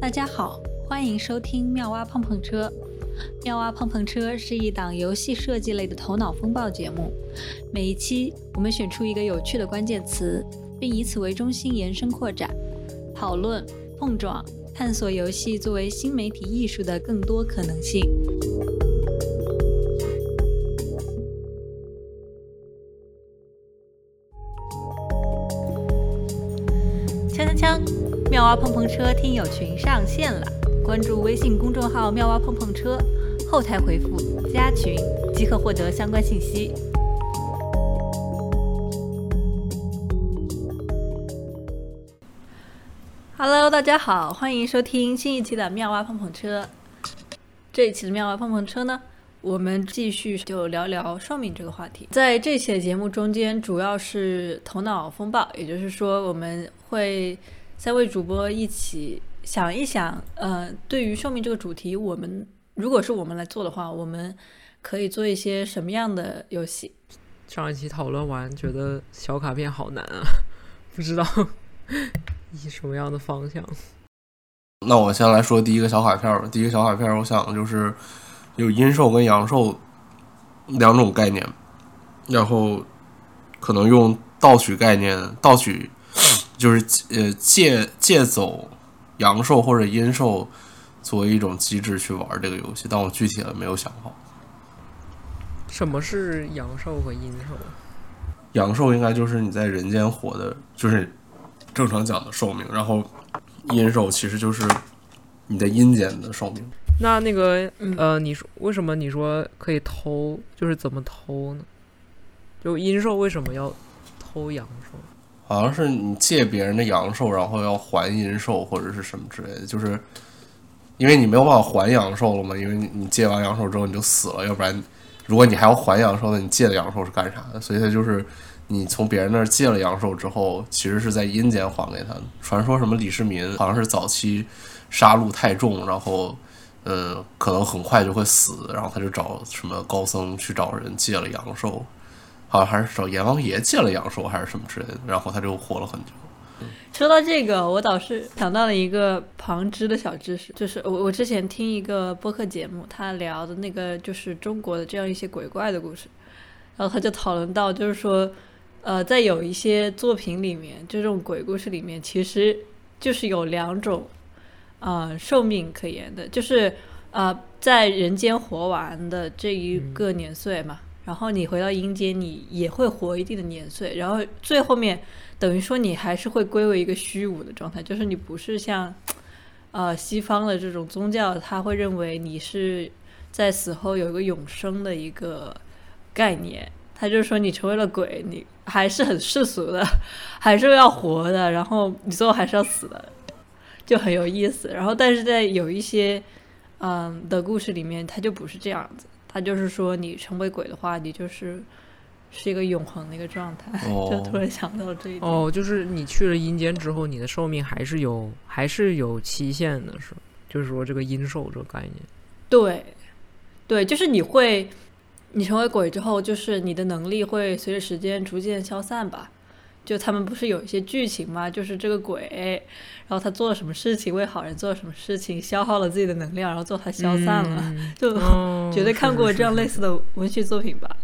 大家好，欢迎收听妙蛙碰碰车。妙蛙碰碰车是一档游戏设计类的头脑风暴节目。每一期，我们选出一个有趣的关键词，并以此为中心延伸扩展，讨论、碰撞、探索游戏作为新媒体艺术的更多可能性。妙蛙碰碰车听友群上线了，关注微信公众号“妙蛙碰碰车”，后台回复“加群”即可获得相关信息。Hello，大家好，欢迎收听新一期的妙蛙碰碰车。这一期的妙蛙碰碰车呢，我们继续就聊聊寿命这个话题。在这期的节目中间，主要是头脑风暴，也就是说，我们会三位主播一起想一想，呃，对于寿命这个主题，我们如果是我们来做的话，我们可以做一些什么样的游戏？上一期讨论完，觉得小卡片好难啊，不知道以什么样的方向。那我先来说第一个小卡片吧。第一个小卡片，我想就是有阴寿跟阳寿两种概念，然后可能用盗取概念，盗取就是呃借借走阳寿或者阴寿作为一种机制去玩这个游戏，但我具体的没有想好。什么是阳寿和阴寿？阳寿应该就是你在人间活的，就是正常讲的寿命，然后阴寿其实就是你在阴间的寿命。那那个呃，你说为什么你说可以偷？就是怎么偷呢？就阴寿为什么要偷阳寿？好像是你借别人的阳寿，然后要还阴寿或者是什么之类的，就是因为你没有办法还阳寿了嘛，因为你借完阳寿之后你就死了，要不然如果你还要还阳寿，那你借的阳寿是干啥的？所以它就是你从别人那儿借了阳寿之后，其实是在阴间还给他的。传说什么李世民好像是早期杀戮太重，然后嗯，可能很快就会死，然后他就找什么高僧去找人借了阳寿。好像还是找阎王爷借了阳寿还是什么之类的，然后他就活了很久。说到这个，我倒是想到了一个旁支的小知识，就是我我之前听一个播客节目，他聊的那个就是中国的这样一些鬼怪的故事，然后他就讨论到，就是说，呃，在有一些作品里面，就这种鬼故事里面，其实就是有两种，呃，寿命可言的，就是呃，在人间活完的这一个年岁嘛。然后你回到阴间，你也会活一定的年岁，然后最后面等于说你还是会归为一个虚无的状态，就是你不是像，呃，西方的这种宗教，他会认为你是在死后有一个永生的一个概念，他就是说你成为了鬼，你还是很世俗的，还是要活的，然后你最后还是要死的，就很有意思。然后但是在有一些嗯的故事里面，它就不是这样子。他就是说，你成为鬼的话，你就是是一个永恒的一个状态。就突然想到这一点。哦，就是你去了阴间之后，你的寿命还是有，还是有期限的，是就是说这个阴寿这个概念。对，对，就是你会，你成为鬼之后，就是你的能力会随着时间逐渐消散吧。就他们不是有一些剧情吗？就是这个鬼，然后他做了什么事情，为好人做了什么事情，消耗了自己的能量，然后最后他消散了。就 绝对看过这样类似的文学作品吧？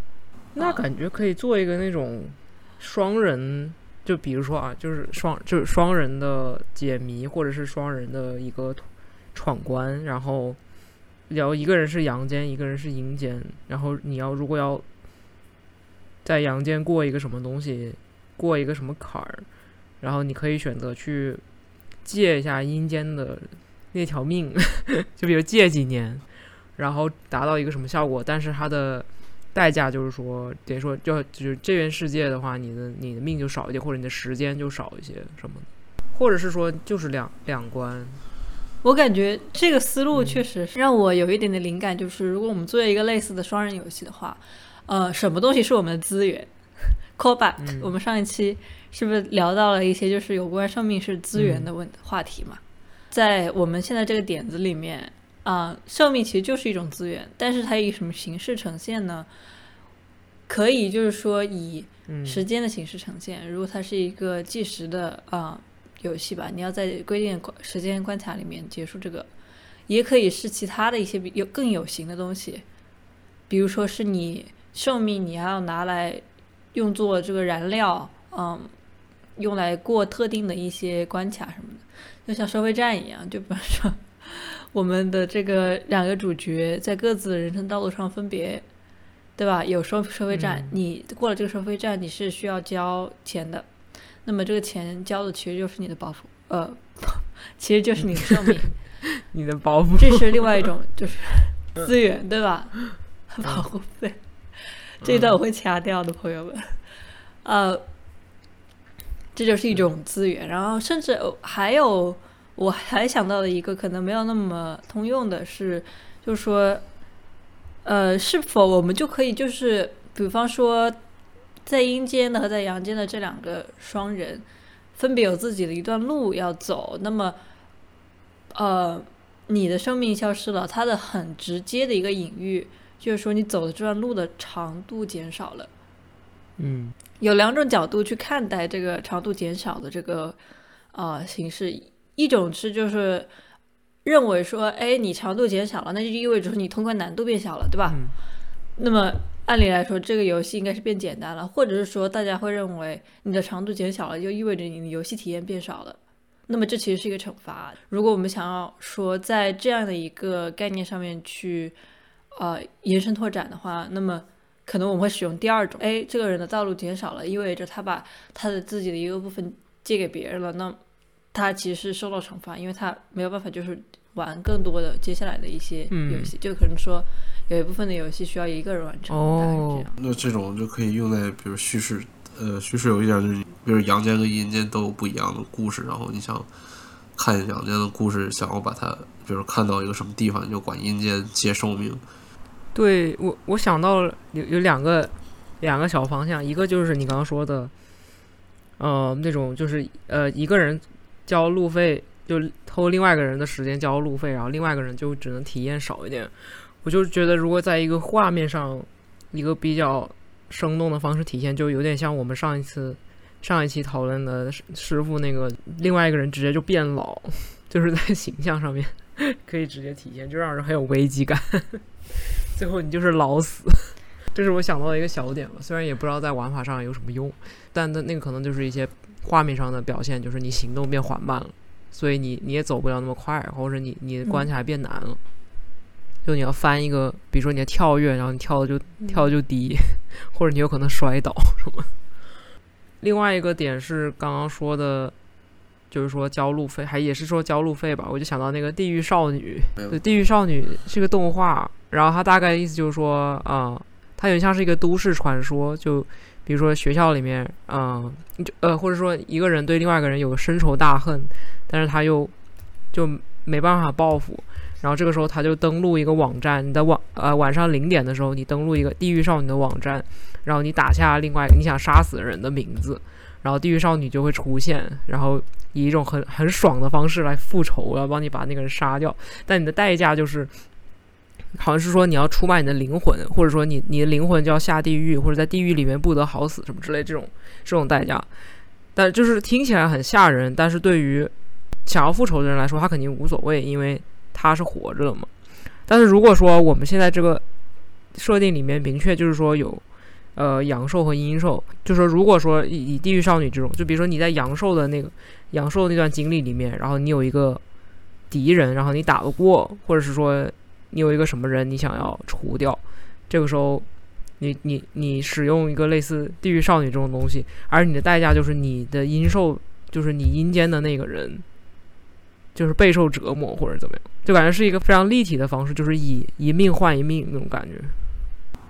那感觉可以做一个那种双人，就比如说啊，就是双就是双人的解谜，或者是双人的一个闯关，然后聊一个人是阳间，一个人是阴间，然后你要如果要在阳间过一个什么东西。过一个什么坎儿，然后你可以选择去借一下阴间的那条命，就比如借几年，然后达到一个什么效果。但是它的代价就是说，等于说就就是这边世界的话，你的你的命就少一点，或者你的时间就少一些什么的，或者是说就是两两关。我感觉这个思路确实让我有一点的灵感，就是如果我们做一个类似的双人游戏的话，呃，什么东西是我们的资源？Call back，我们上一期是不是聊到了一些就是有关生命是资源的问话题嘛？在我们现在这个点子里面啊，寿命其实就是一种资源，但是它以什么形式呈现呢？可以就是说以时间的形式呈现，如果它是一个计时的啊游戏吧，你要在规定的时间关卡里面结束这个，也可以是其他的一些比有更有形的东西，比如说是你寿命你还要拿来用作这个燃料，嗯，用来过特定的一些关卡什么的，就像收费站一样，就比方说我们的这个两个主角在各自的人生道路上分别。对吧？有收收费站，嗯你过了这个收费站，你是需要交钱的。那么这个钱交的其实就是你的保护，呃，其实就是你的寿命，你的包袱，这是另外一种就是资源，对吧？保护费，这一段我会掐掉的，朋友们。呃，这就是一种资源，然后甚至呃还有我还想到的一个可能没有那么通用的是，就是说。呃，是否我们就可以就是，比方说，在阴间的和在阳间的这两个双人，分别有自己的一段路要走。那么，呃，你的生命消失了，它的很直接的一个隐喻就是说，你走的这段路的长度减少了。嗯有两种角度去看待这个长度减少的这个呃形式，一种是就是。认为说，哎，你长度减少了，那就意味着你通关难度变小了，对吧？嗯那么按理来说，这个游戏应该是变简单了，或者是说，大家会认为你的长度减小了，就意味着你的游戏体验变少了。那么这其实是一个惩罚。如果我们想要说在这样的一个概念上面去呃延伸拓展的话，那么可能我们会使用第二种，哎，这个人的道路减少了，意味着他把他的自己的一个部分借给别人了，那他其实是受到惩罚，因为他没有办法就是玩更多的接下来的一些游戏，就可能说有一部分的游戏需要一个人完成，大概是这样。那这种就可以用在比如叙事，呃，叙事有一点就是，比如阳间跟阴间都有不一样的故事，然后你想看阳间的故事，想要把它，比如看到一个什么地方，你就管阴间接寿命。对我我想到有有两个两个小方向，一个就是你刚刚说的，呃，那种就是呃一个人交路费就偷另外一个人的时间交路费，然后另外一个人就只能体验少一点。我就觉得如果在一个画面上一个比较生动的方式体现，就有点像我们上一次上一期讨论的师傅那个另外一个人直接就变老，就是在形象上面 可以直接体现，就让人很有危机感。最后你就是老死，这是我想到的一个小点吧。虽然也不知道在玩法上有什么用，但那那个可能就是一些画面上的表现，就是你行动变缓慢了，所以你你也走不了那么快，或者你你的关卡变难了。就你要翻一个，比如说你要跳跃，然后你跳的就跳的就低，或者你有可能摔倒什么。另外一个点是刚刚说的，就是说交路费，还也是说交路费吧。我就想到那个《地狱少女》，对，《地狱少女》是个动画，然后他大概意思就是说，啊、它有点像是一个都市传说，就比如说学校里面，嗯、就呃，或者说一个人对另外一个人有深仇大恨，但是他又就没办法报复，然后这个时候他就登录一个网站，你在网呃晚上零点的时候，你登录一个地狱少女的网站，然后你打下另外你想杀死的人的名字，然后地狱少女就会出现，然后以一种很很爽的方式来复仇，我要帮你把那个人杀掉，但你的代价就是。好像是说你要出卖你的灵魂，或者说你你的灵魂就要下地狱，或者在地狱里面不得好死什么之类这种这种代价，但就是听起来很吓人，但是对于想要复仇的人来说，他肯定无所谓，因为他是活着的嘛。但是如果说我们现在这个设定里面明确就是说有呃阳寿和阴寿，就说如果说以以地狱少女这种，就比如说你在阳寿的那个阳寿那段经历里面，然后你有一个敌人，然后你打得过，或者是说你有一个什么人你想要除掉，这个时候你你你使用一个类似地狱少女这种东西，而你的代价就是你的阴寿，就是你阴间的那个人。就是备受折磨或者怎么样，就感觉是一个非常立体的方式，就是以一命换一命那种感觉。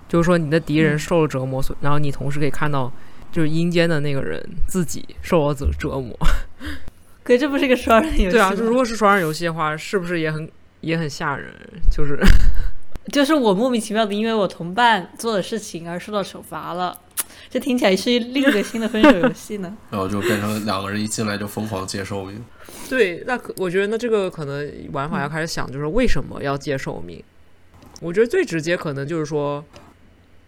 就是说你的敌人受了折磨，所然后你同时可以看到，就是阴间的那个人自己受了折折磨。可这不是一个双人游戏？对啊，就如果是双人游戏的话，是不是也很也很吓人？就是 就是我莫名其妙的因为我同伴做的事情而受到惩罚了，这听起来是另一个新的分手游戏呢。然后就变成两个人一进来就疯狂接受命。对，那可我觉得那这个可能玩法要开始想，就是为什么要接受命？我觉得最直接可能就是说，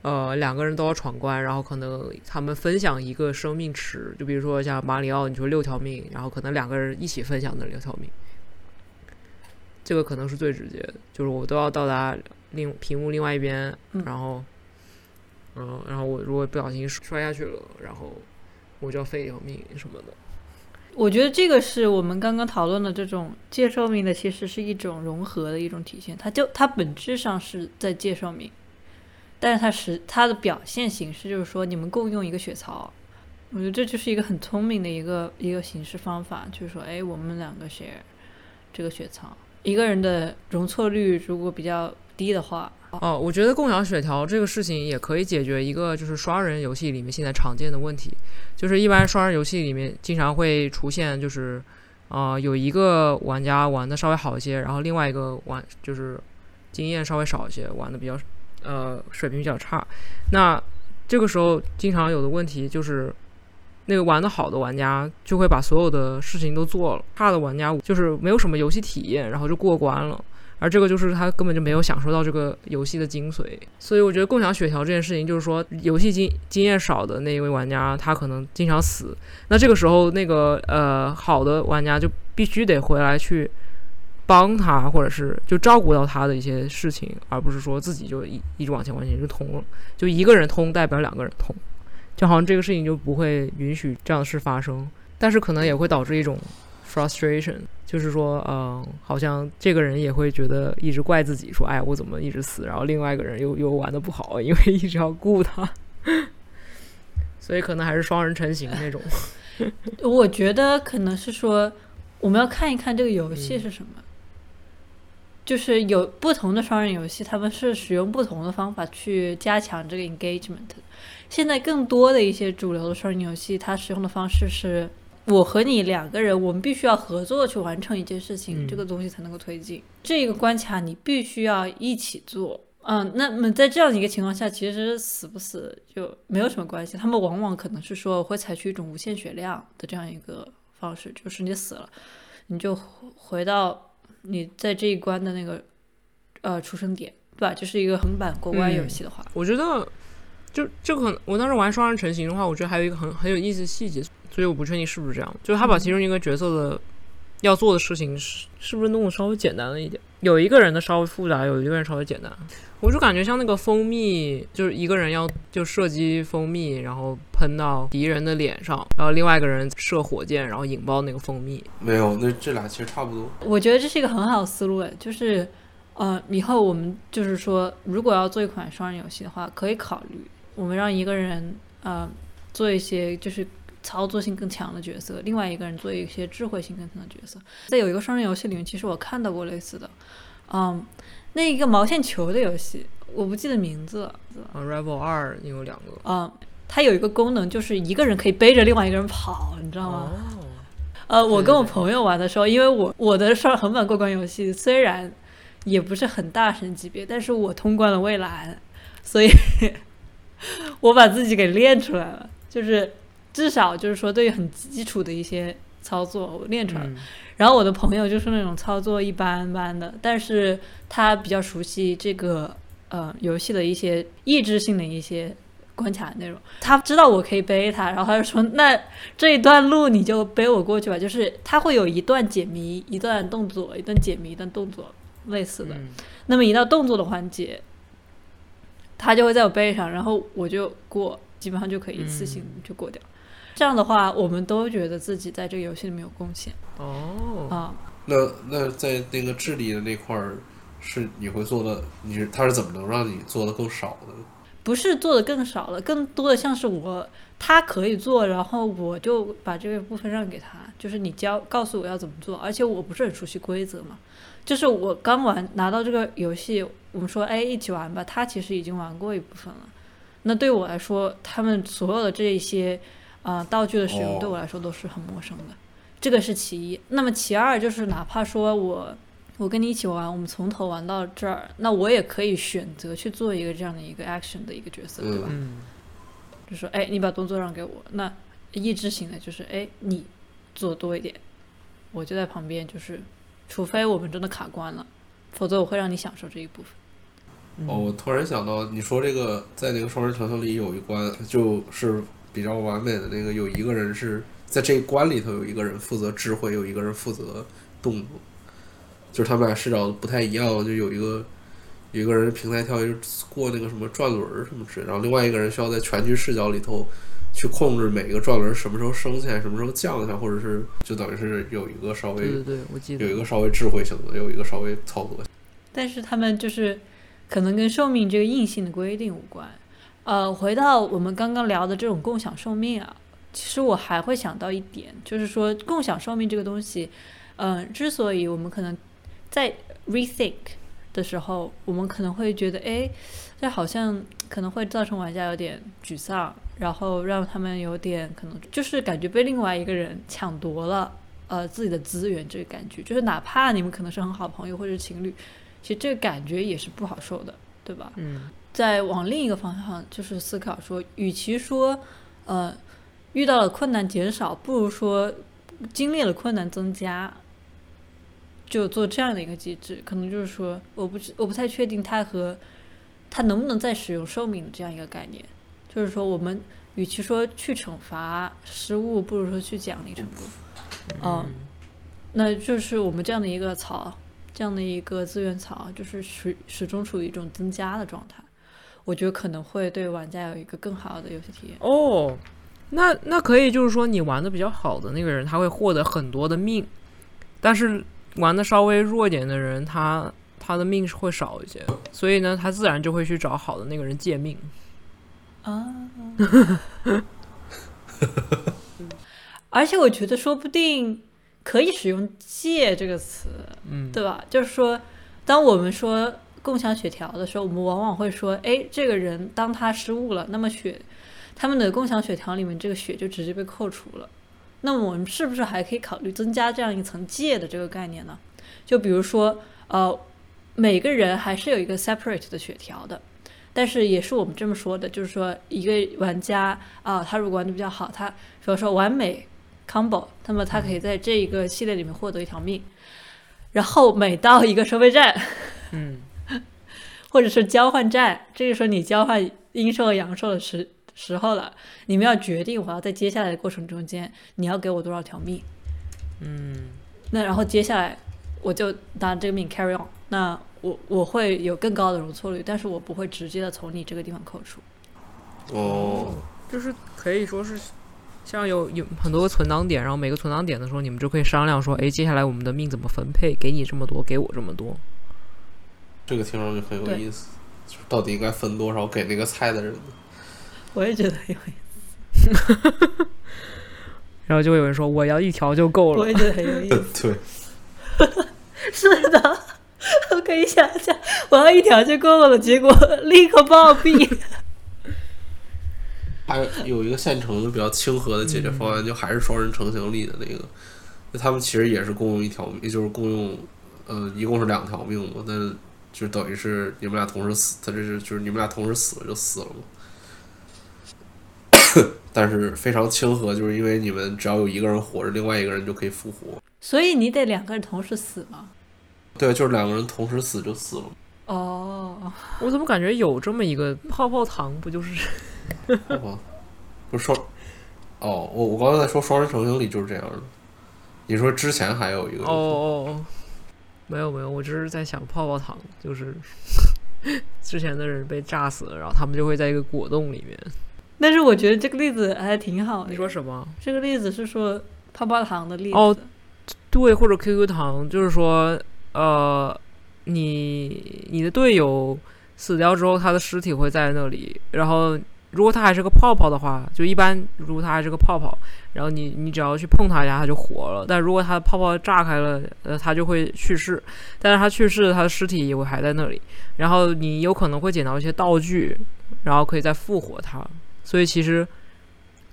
呃两个人都要闯关，然后可能他们分享一个生命池，就比如说像马里奥，你说六条命，然后可能两个人一起分享那六条命，这个可能是最直接的，就是我都要到达另屏幕另外一边，嗯然后，嗯、然后我如果不小心摔下去了，然后我就要废一条命什么的。我觉得这个是我们刚刚讨论的这种介绍命的，其实是一种融合的一种体现。它就它本质上是在介绍命，但是它实它的表现形式就是说你们共用一个血槽。我觉得这就是一个很聪明的一个一个形式方法，就是说，哎，我们两个 share 这个血槽，一个人的容错率如果比较低的话，哦，我觉得共享血条这个事情也可以解决一个就是双人游戏里面现在常见的问题，就是一般双人游戏里面经常会出现就是，呃，有一个玩家玩的稍微好一些，然后另外一个玩就是经验稍微少一些，玩的比较呃水平比较差。那这个时候经常有的问题就是。那个玩的好的玩家就会把所有的事情都做了，差的玩家就是没有什么游戏体验，然后就过关了。而这个就是他根本就没有享受到这个游戏的精髓，所以我觉得共享血条这件事情，就是说游戏经经验少的那一位玩家，他可能经常死，那这个时候那个呃好的玩家就必须得回来去帮他，或者是就照顾到他的一些事情，而不是说自己就一一直往前往前就通了，就一个人通代表两个人通，就好像这个事情就不会允许这样的事发生，但是可能也会导致一种 frustration。就是说，嗯，好像这个人也会觉得一直怪自己，说，哎，我怎么一直死？然后另外一个人又又玩的不好，因为一直要顾他，所以可能还是双人成型那种。我觉得可能是说，我们要看一看这个游戏是什么。就是有不同的双人游戏，他们是使用不同的方法去加强这个 engagement。现在更多的一些主流的双人游戏，它使用的方式是我和你两个人，我们必须要合作去完成一件事情，嗯这个东西才能够推进。这个关卡你必须要一起做。嗯，那么在这样的一个情况下，其实死不死就没有什么关系。他们往往可能是说会采取一种无限血量的这样一个方式，就是你死了，你就回到你在这一关的那个呃出生点，对吧？就是一个横版过关游戏的话，我觉得，就就可能我当时玩双人成型的话，我觉得还有一个很很有意思的细节，所以我不确定是不是这样，就是他把其中一个角色的要做的事情是是不是弄得稍微简单了一点，有一个人的稍微复杂，有一个人稍微简单。我就感觉像那个蜂蜜，就是一个人要就射击蜂蜜，然后喷到敌人的脸上，然后另外一个人射火箭，然后引爆那个蜂蜜。没有，那这俩其实差不多。我觉得这是一个很好的思路，哎，就是呃，以后我们就是说，如果要做一款双人游戏的话，可以考虑我们让一个人呃做一些就是操作性更强的角色，另外一个人做一些智慧性更强的角色。在有一个双人游戏里面，其实我看到过类似的，嗯，那一个毛线球的游戏，我不记得名字了，啊，Rebel 二有两个，嗯，它有一个功能就是一个人可以背着另外一个人跑，你知道吗？哦，呃，我跟我朋友玩的时候，因为我我的双横版过关游戏虽然也不是很大神级别，但是我通关了蔚蓝，所以 我把自己给练出来了，就是至少就是说对于很基础的一些操作我练出来了。嗯然后我的朋友就是那种操作一般般的，但是他比较熟悉这个呃游戏的一些益智性的一些关卡内容，他知道我可以背他，然后他就说那这一段路你就背我过去吧，就是他会有一段解谜，一段动作，一段解谜，一段动作类似的。嗯那么一到动作的环节，他就会在我背上，然后我就过，基本上就可以一次性就过掉。这样的话，我们都觉得自己在这个游戏里面有贡献哦，啊。那那在那个智力的那块儿，是你会做的，你是他是怎么能让你做的更少的？不是做的更少了，更多的像是我他可以做，然后我就把这个部分让给他，就是你教告诉我要怎么做，而且我不是很熟悉规则嘛，就是我刚玩拿到这个游戏，我们说哎一起玩吧，他其实已经玩过一部分了，那对我来说，他们所有的这一些呃道具的使用哦对我来说都是很陌生的，这个是其一。那么其二就是哪怕说我我跟你一起玩，我们从头玩到这儿，那我也可以选择去做一个这样的一个 action 的一个角色，对吧？嗯就说哎，你把动作让给我，那意志型的就是哎，你做多一点，我就在旁边，就是除非我们真的卡关了，否则我会让你享受这一部分。哦，我突然想到，你说这个在那个双人成行里有一关，就是比较完美的那个，有一个人是在这一关里头有一个人负责智慧，有一个人负责动作，就是他们俩视角不太一样，就有一个有一个人平台跳跃过那个什么转轮什么之类，然后另外一个人需要在全局视角里头去控制每个转轮什么时候升起来，什么时候降下，或者是就等于是有一个稍微对对对，我记得有一个稍微智慧性的，有一个稍微操作性。但是他们就是可能跟寿命这个硬性的规定无关。呃，回到我们刚刚聊的这种共享寿命啊，其实我还会想到一点，就是说共享寿命这个东西，嗯、之所以我们可能在 rethink 的时候，我们可能会觉得，哎，这好像可能会造成玩家有点沮丧，然后让他们有点可能就是感觉被另外一个人抢夺了。呃，自己的资源这个感觉，就是哪怕你们可能是很好朋友或者是情侣，其实这个感觉也是不好受的，对吧？嗯再往另一个方向就是思考说，与其说呃遇到了困难减少，不如说经历了困难增加，就做这样的一个机制。可能就是说，我不知我不太确定它和它能不能再使用寿命的这样一个概念。就是说，我们与其说去惩罚失误，不如说去奖励成功。嗯，那就是我们这样的一个槽，这样的一个资源槽，就是始始终处于一种增加的状态。我觉得可能会对玩家有一个更好的游戏体验。哦，那那可以就是说，你玩的比较好的那个人，他会获得很多的命，但是玩的稍微弱一点的人，他他的命是会少一些，所以呢，他自然就会去找好的那个人借命。啊，而且我觉得说不定可以使用“借”这个词，嗯，对吧？就是说，当我们说共享血条的时候，我们往往会说，哎，这个人当他失误了，那么血，他们的共享血条里面这个血就直接被扣除了。那么我们是不是还可以考虑增加这样一层借的这个概念呢？就比如说，呃，每个人还是有一个 separate 的血条的，但是也是我们这么说的，就是说一个玩家啊、他如果玩的比较好，他比如说完美 combo，那么他可以在这一个系列里面获得一条命。然后每到一个收费站，嗯，或者是交换站，这个时候你交换阴兽和阳兽的时时候了，你们要决定我要在接下来的过程中间，你要给我多少条命。嗯，那然后接下来我就拿这个命 carry on，那我我会有更高的容错率，但是我不会直接的从你这个地方扣除。哦，就是可以说是像有有很多个存档点，然后每个存档点的时候，你们就可以商量说，哎，接下来我们的命怎么分配？给你这么多，给我这么多。这个听上去很有意思，就是到底应该分多少给那个菜的人呢？我也觉得有意思，然后就会有人说，我要一条就够了我也。觉得很有意思。对，是的，我 可以想象，我要一条就够了，结果立刻暴毙。还有有一个现成的比较亲和的解决方案，就还是双人成行里的那个，那他们其实也是共用一条命，也就是共用，呃，一共是两条命嘛，但就等于是你们俩同时死，他这是就是你们俩同时死了就死了嘛。但是非常亲和，就是因为你们只要有一个人活着，另外一个人就可以复活。所以你得两个人同时死吗？对，就是两个人同时死就死了。哦，我怎么感觉有这么一个泡泡糖，不就是？哦，不是双，哦，我我刚才在说双人成行里就是这样的。你说之前还有一个哦哦哦，没有没有，我只是在想泡泡糖，就是 之前的人被炸死了，然后他们就会在一个果冻里面。但是我觉得这个例子还挺好的。你说什么？这个例子是说泡泡糖的例子。哦对，或者 QQ 糖，就是说，呃，你你的队友死掉之后，他的尸体会在那里，然后如果他还是个泡泡的话，就一般如果他还是个泡泡，然后你你只要去碰他一下，他就活了。但如果他的泡泡炸开了，呃，他就会去世。但是他去世，他的尸体也会还在那里，然后你有可能会捡到一些道具，然后可以再复活他。所以其实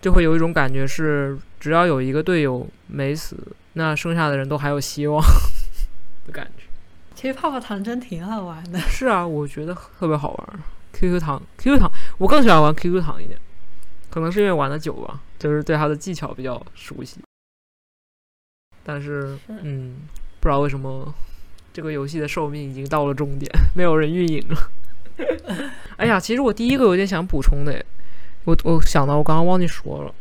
就会有一种感觉是，只要有一个队友没死，那剩下的人都还有希望的感觉。其实泡泡糖真挺好玩的。是啊，我觉得特别好玩。QQ 糖，QQ 糖，我更喜欢玩 QQ 糖一点，可能是因为玩的久吧，就是对它的技巧比较熟悉。但是，嗯，不知道为什么这个游戏的寿命已经到了终点，没有人运营了。哎呀，其实我第一个有点想补充的，我我想到我刚刚忘记说了，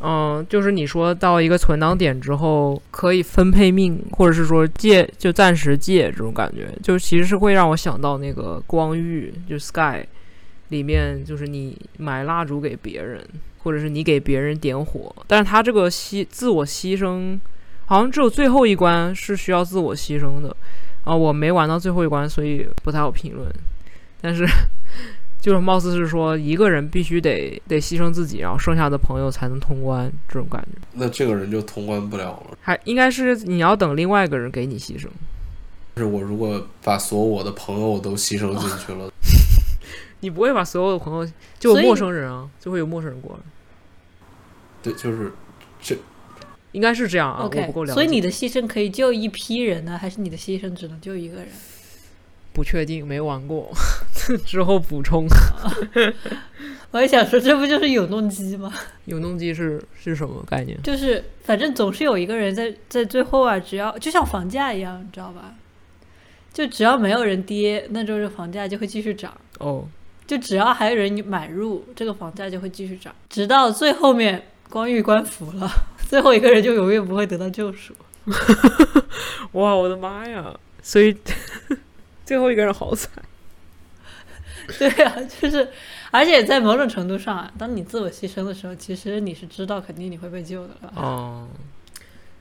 嗯，就是你说到一个存档点之后可以分配命，或者是说借就暂时借这种感觉，就其实是会让我想到那个光遇，就 Sky 里面就是你买蜡烛给别人，或者是你给别人点火，但是他这个牺自我牺牲，好像只有最后一关是需要自我牺牲的。啊，我没玩到最后一关，所以不太好评论。但是，就是貌似是说一个人必须得得牺牲自己，然后剩下的朋友才能通关，这种感觉。那这个人就通关不了了。还应该是你要等另外一个人给你牺牲。就是我如果把所有我的朋友都牺牲进去了，你不会把所有的朋友就陌生人啊，就会有陌生人过来。对，就是这。应该是这样啊，OK。我不够了解。所以你的牺牲可以救一批人呢，还是你的牺牲只能救一个人？不确定，没玩过，之后补充。我还想说，这不就是永动机吗？永动机是是什么概念？就是反正总是有一个人在在最后啊，只要就像房价一样，你知道吧？就只要没有人跌，那就是房价就会继续涨。哦。就只要还有人买入，这个房价就会继续涨，直到最后面光遇官服了。最后一个人就永远不会得到救赎。哇，我的妈呀！所以最后一个人好惨。对啊，就是，而且在某种程度上啊，当你自我牺牲的时候，其实你是知道肯定你会被救的了。哦。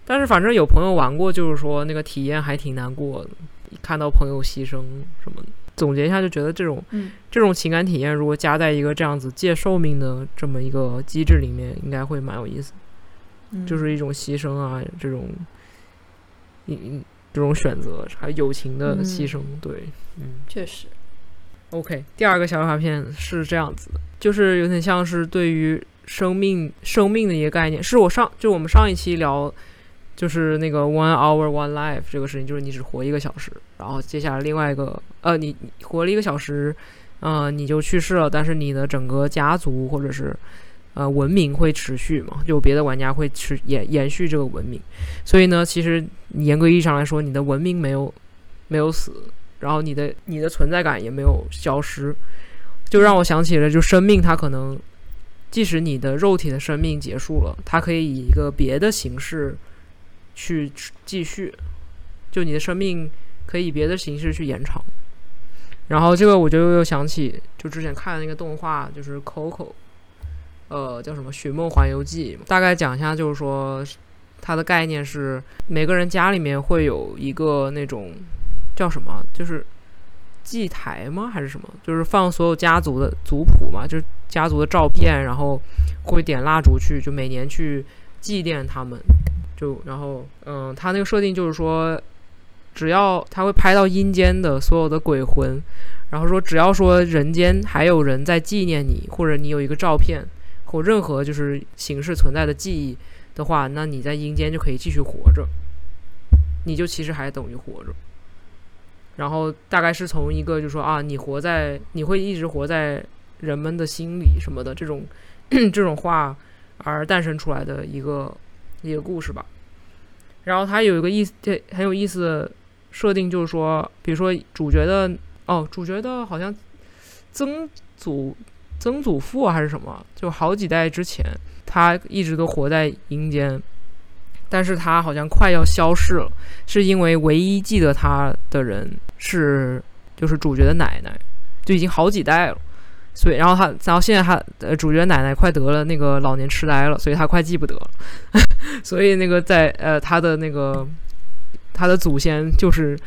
但是反正有朋友玩过，就是说那个体验还挺难过的，看到朋友牺牲什么的。总结一下，就觉得这种这种情感体验，如果加在一个这样子借寿命的这么一个机制里面，应该会蛮有意思。就是一种牺牲啊，这种，嗯，这种选择，还有友情的牺牲，对，嗯，确实。OK，第二个小卡片是这样子的，就是有点像是对于生命、生命的一个概念，是我上就我们上一期聊，就是那个 one hour one life 这个事情，就是你只活一个小时，然后接下来另外一个，呃，你活了一个小时，嗯，你就去世了，但是你的整个家族或者是。呃，文明会持续嘛？就别的玩家会持延延续这个文明，所以呢，其实严格意义上来说，你的文明没有没有死，然后你的你的存在感也没有消失，就让我想起了，就生命它可能，即使你的肉体的生命结束了，它可以以一个别的形式去继续，就你的生命可以以别的形式去延长。然后这个我就又想起，就之前看的那个动画，就是 Coco。呃，叫什么《寻梦环游记》？大概讲一下，就是说，它的概念是每个人家里面会有一个那种叫什么，就是祭台吗？还是什么？就是放所有家族的族谱嘛，就是家族的照片，然后会点蜡烛去，就每年去祭奠他们。就然后，嗯，他那个设定就是说，只要他会拍到阴间的所有的鬼魂，然后说，只要说人间还有人在纪念你，或者你有一个照片。或任何就是形式存在的记忆的话，那你在阴间就可以继续活着，你就其实还等于活着。然后大概是从一个就说啊，你活在你会一直活在人们的心里什么的这种 这种话而诞生出来的一个一个故事吧。然后它有一个意思，很有意思设定，就是说，比如说主角的哦，主角的好像曾祖。曾祖父还是什么？就好几代之前，他一直都活在阴间，但是他好像快要消逝了，是因为唯一记得他的人是就是主角的奶奶，就已经好几代了，所以然后他然后现在他呃主角奶奶快得了那个老年痴呆了，所以他快记不得了，所以那个在呃他的那个他的祖先就是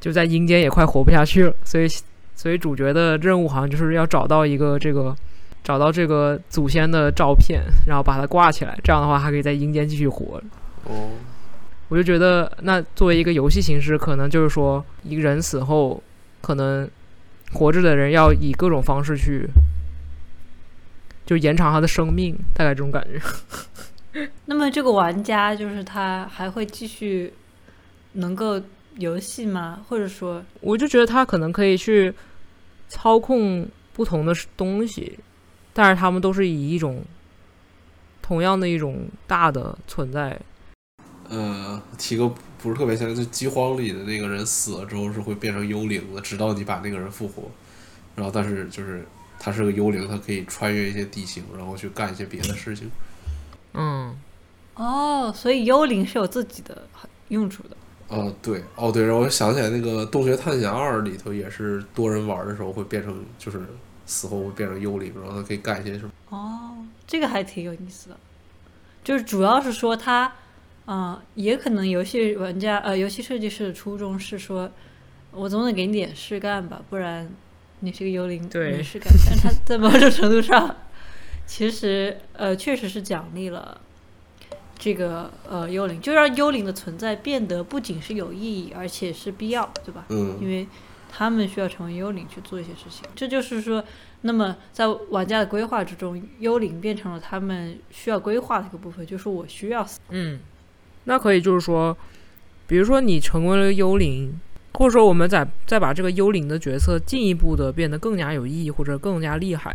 就在阴间也快活不下去了，所以。所以主角的任务好像就是要找到一个这个，找到这个祖先的照片，然后把它挂起来。这样的话，还可以在阴间继续活。哦，我就觉得，那作为一个游戏形式，可能就是说，一个人死后，可能活着的人要以各种方式去，就延长他的生命，大概这种感觉。那么，这个玩家就是他还会继续能够。游戏吗？或者说，我就觉得他可能可以去操控不同的东西，但是他们都是以一种同样的一种大的存在。呃，提个不是特别像，就饥荒里的那个人死了之后是会变成幽灵的，直到你把那个人复活。然后但是就是他是个幽灵，他可以穿越一些地形，然后去干一些别的事情。嗯，哦，所以幽灵是有自己的用处的。哦，对，哦对，然后我想起来那个《洞穴探险二》里头也是多人玩的时候会变成，就是死后会变成幽灵，然后他可以干一些什么。哦，这个还挺有意思的，就是主要是说他，啊、也可能游戏玩家呃，游戏设计师的初衷是说，我总得给你点事干吧，不然你是个幽灵对没事干。但是他在某种程度上，其实呃，确实是奖励了。这个呃幽灵，就让幽灵的存在变得不仅是有意义，而且是必要，对吧？因嗯为他们需要成为幽灵去做一些事情。这就是说，那么在玩家的规划之中，幽灵变成了他们需要规划的一个部分，就是我需要死。嗯，那可以就是说，比如说你成为了幽灵，或者说我们再再把这个幽灵的角色进一步的变得更加有意义或者更加厉害，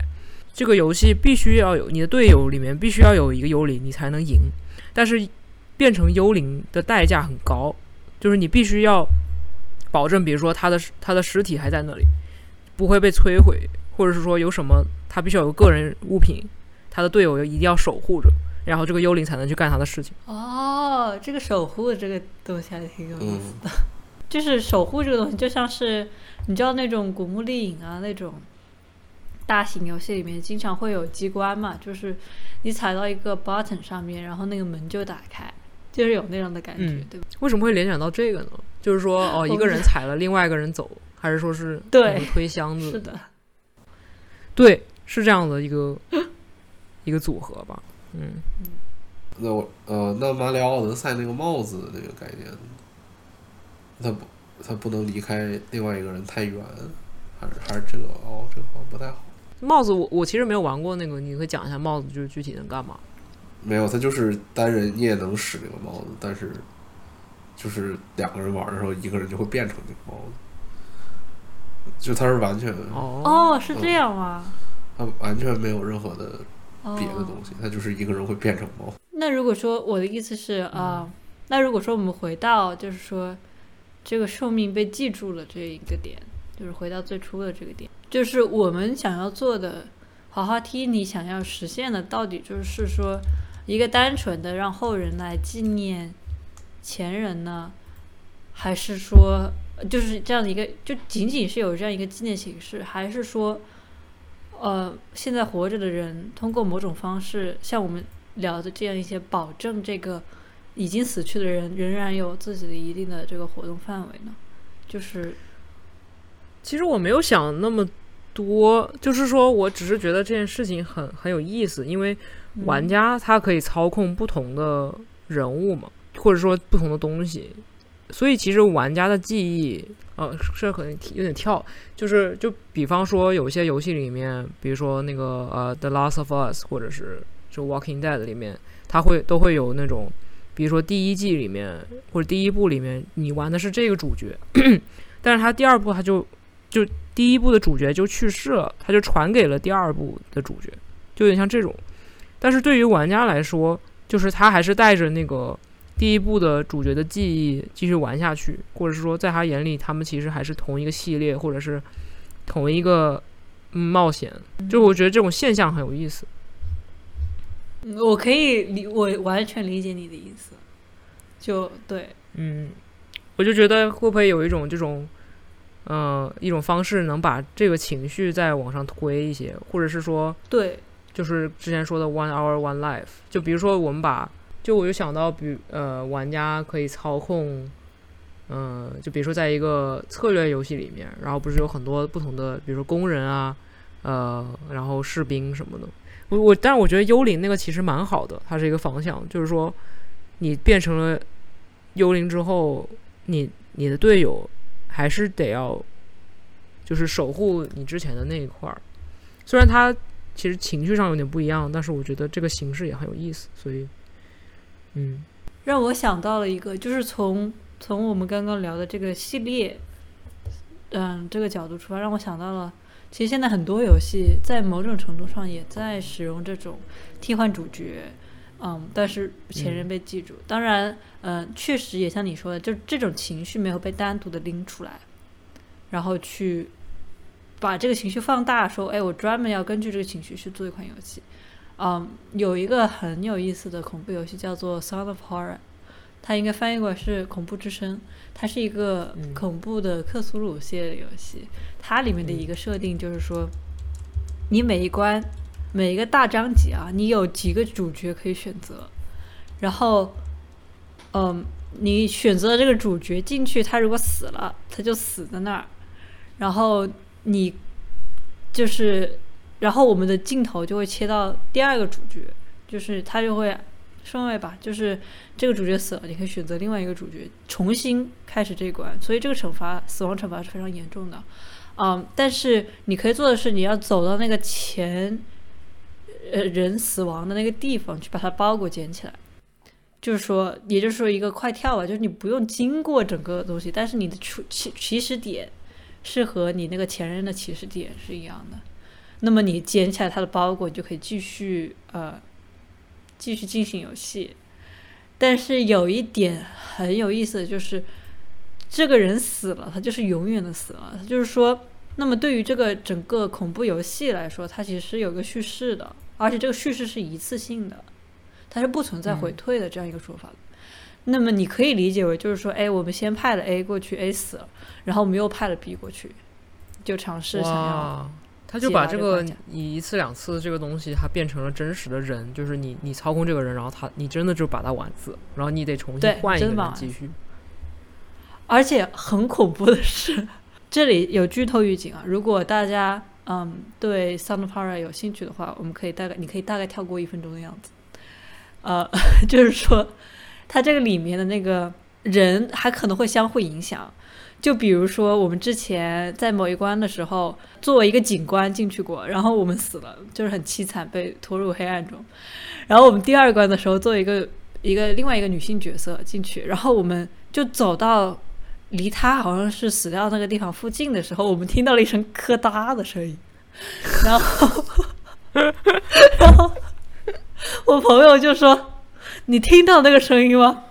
这个游戏必须要有你的队友里面必须要有一个幽灵，你才能赢。但是变成幽灵的代价很高，就是你必须要保证，比如说他的他的尸体还在那里，不会被摧毁，或者是说有什么他必须要有个人物品，他的队友一定要守护着。然后这个幽灵才能去干他的事情。哦，这个守护的这个东西还挺有意思嗯的。就是守护这个东西，就像是你知道那种古墓丽影啊那种大型游戏里面经常会有机关嘛，就是你踩到一个 button 上面，然后那个门就打开，就是有那样的感觉，嗯对吧？为什么会联想到这个呢？就是说，哦，一个人踩了，另外一个人走，还是说是对推箱子？是的，对，是这样的一个 一个组合吧。嗯，那我呃，那马里奥奥德赛那个帽子那个概念，他不他不能离开另外一个人太远，还是还是这个哦，这个好像不太好。帽子我我其实没有玩过那个，你可以讲一下帽子就是具体能干嘛？没有，它就是单人你也能使那个帽子，但是就是两个人玩的时候，一个人就会变成那个帽子。就它是完全，哦，哦，是这样吗？它完全没有任何的哦，别的东西，它就是一个人会变成猫。那如果说我的意思是啊、那如果说我们回到就是说这个寿命被记住了这一个点，就是回到最初的这个点，就是我们想要做的滑滑梯，你想要实现的到底就是说一个单纯的让后人来纪念前人呢，还是说就是这样的一个就仅仅是有这样一个纪念形式，还是说？呃，现在活着的人通过某种方式，像我们聊的这样一些，保证这个已经死去的人仍然有自己的一定的这个活动范围呢？就是其实我没有想那么多，就是说我只是觉得这件事情很很有意思，因为玩家他可以操控不同的人物嘛，或者说不同的东西，所以其实玩家的记忆，呃，这可能有点跳，就是就比方说有些游戏里面，比如说那个呃《The Last of Us》或者是就《Walking Dead》里面，它会都会有那种，比如说第一季里面或者第一部里面，你玩的是这个主角，但是他第二部他就就第一部的主角就去世了，他就传给了第二部的主角，就有点像这种。但是对于玩家来说，就是他还是带着那个第一部的主角的记忆继续玩下去，或者是说在他眼里，他们其实还是同一个系列，或者是同一个、嗯、冒险。就我觉得这种现象很有意思。嗯我可以理，我完全理解你的意思。就对，嗯，我就觉得会不会有一种这种，呃，一种方式能把这个情绪再往上推一些，或者是说，对，就是之前说的 one hour one life，就比如说我们把，就我就想到，比呃，玩家可以操控，嗯、就比如说在一个策略游戏里面，然后不是有很多不同的，比如说工人啊，呃，然后士兵什么的。我我，但是我觉得幽灵那个其实蛮好的，它是一个方向，就是说你变成了幽灵之后，你你的队友还是得要就是守护你之前的那一块儿，虽然它其实情绪上有点不一样，但是我觉得这个形式也很有意思，所以嗯让我想到了一个，就是从从我们刚刚聊的这个系列，嗯，这个角度出发，让我想到了，其实现在很多游戏在某种程度上也在使用这种替换主角，嗯，但是前人被记住。当然，嗯，确实也像你说的，就这种情绪没有被单独的拎出来，然后去把这个情绪放大，说，哎，我专门要根据这个情绪去做一款游戏。嗯，有一个很有意思的恐怖游戏叫做《Sound of Horror》，它应该翻译过来是“恐怖之声”。它是一个嗯恐怖的克苏鲁系列游戏，它里面的一个设定就是说，你每一关每一个大章节啊，你有几个主角可以选择，然后，嗯，你选择的这个主角进去，他如果死了，他就死在那儿，然后你就是，然后我们的镜头就会切到第二个主角，就是他就会顺位吧，就是这个主角死了，你可以选择另外一个主角重新开始这一关，所以这个惩罚死亡惩罚是非常严重的，嗯，但是你可以做的是，你要走到那个前呃人死亡的那个地方去把它包裹捡起来。就是说，也就是说，一个快跳吧，就是你不用经过整个东西，但是你的起起起始点是和你那个前任的起始点是一样的。那么你捡起来它的包裹，你就可以继续呃继续进行游戏。但是有一点很有意思的就是，这个人死了，他就是永远的死了。就是说，那么对于这个整个恐怖游戏来说，它其实是有个叙事的，而且这个叙事是一次性的，它是不存在回退的这样一个说法的。那么你可以理解为，就是说，哎，我们先派了 A 过去，A 死了，然后我们又派了 B 过去，就尝试想要哇，他就把这个你一次两次这个东西，它变成了真实的人，就是你你操控这个人，然后他你真的就把他玩死，然后你得重新对换一个继续。而且很恐怖的是，这里有剧透预警啊！如果大家嗯对 Sound of Horror 有兴趣的话，我们可以大概你可以大概跳过一分钟的样子。呃，就是说，它这个里面的那个人还可能会相互影响。就比如说，我们之前在某一关的时候，作为一个警官进去过，然后我们死了，就是很凄惨，被拖入黑暗中。然后我们第二关的时候，作为一个一个另外一个女性角色进去，然后我们就走到离他好像是死掉那个地方附近的时候，我们听到了一声咯哒的声音，然后，然后我朋友就说：“你听到那个声音吗？”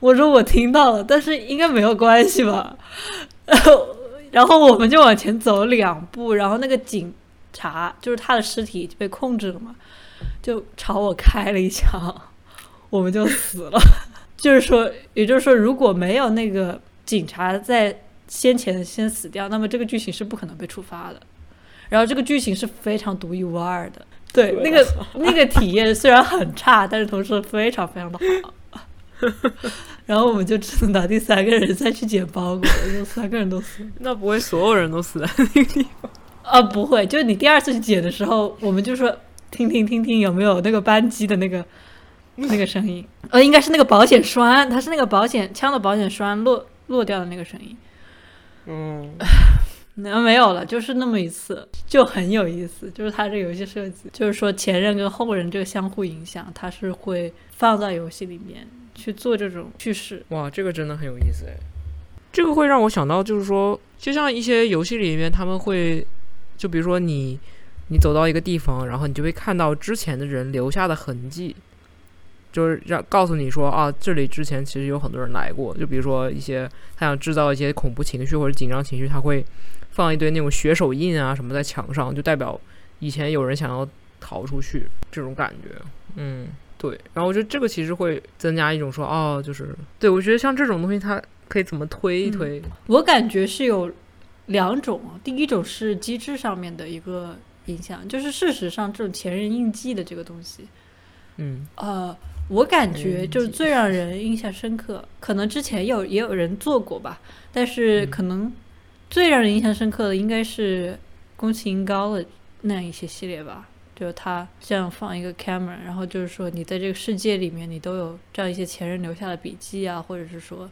我说：“我听到了，但是应该没有关系吧。”然后我们就往前走两步，然后那个警察就是他的尸体就被控制了嘛，就朝我开了一枪，我们就死了。就是说，也就是说，如果没有那个警察在先前先死掉，那么这个剧情是不可能被触发的。然后这个剧情是非常独一无二的，对那个那个体验虽然很差，但是同时非常非常的好。然后我们就只能拿第三个人再去捡包裹，就三个人都死。那不会所有人都死在 那个地方？啊，不会，就是你第二次去捡的时候，我们就说听听听听有没有那个扳机的那个那个声音，呃，应该是那个保险栓，它是那个保险枪的保险栓落落掉的那个声音。嗯，那没有了，就是那么一次，就很有意思。就是它这游戏设计，就是说前任跟后人这个相互影响，它是会放到游戏里面去做这种叙事。哇，这个真的很有意思哎。这个会让我想到，就是说，就像一些游戏里面，他们会，就比如说你，你走到一个地方，然后你就会看到之前的人留下的痕迹，就是让告诉你说啊，这里之前其实有很多人来过。就比如说一些他想制造一些恐怖情绪或者紧张情绪，他会放一堆那种血手印啊什么在墙上，就代表以前有人想要逃出去这种感觉。嗯，对。然后我觉得这个其实会增加一种说，哦，就是对我觉得像这种东西，它可以怎么推一嗯推？我感觉是有两种，第一种是机制上面的一个影响，就是事实上这种前人印记的这个东西，嗯呃，我感觉就是最让人印象深刻，可能之前有也有人做过吧，但是嗯可能最让人印象深刻的应该是宫崎英高的那样一些系列吧。就是他这样放一个 camera，然后就是说你在这个世界里面，你都有这样一些前人留下的笔记啊，或者是说，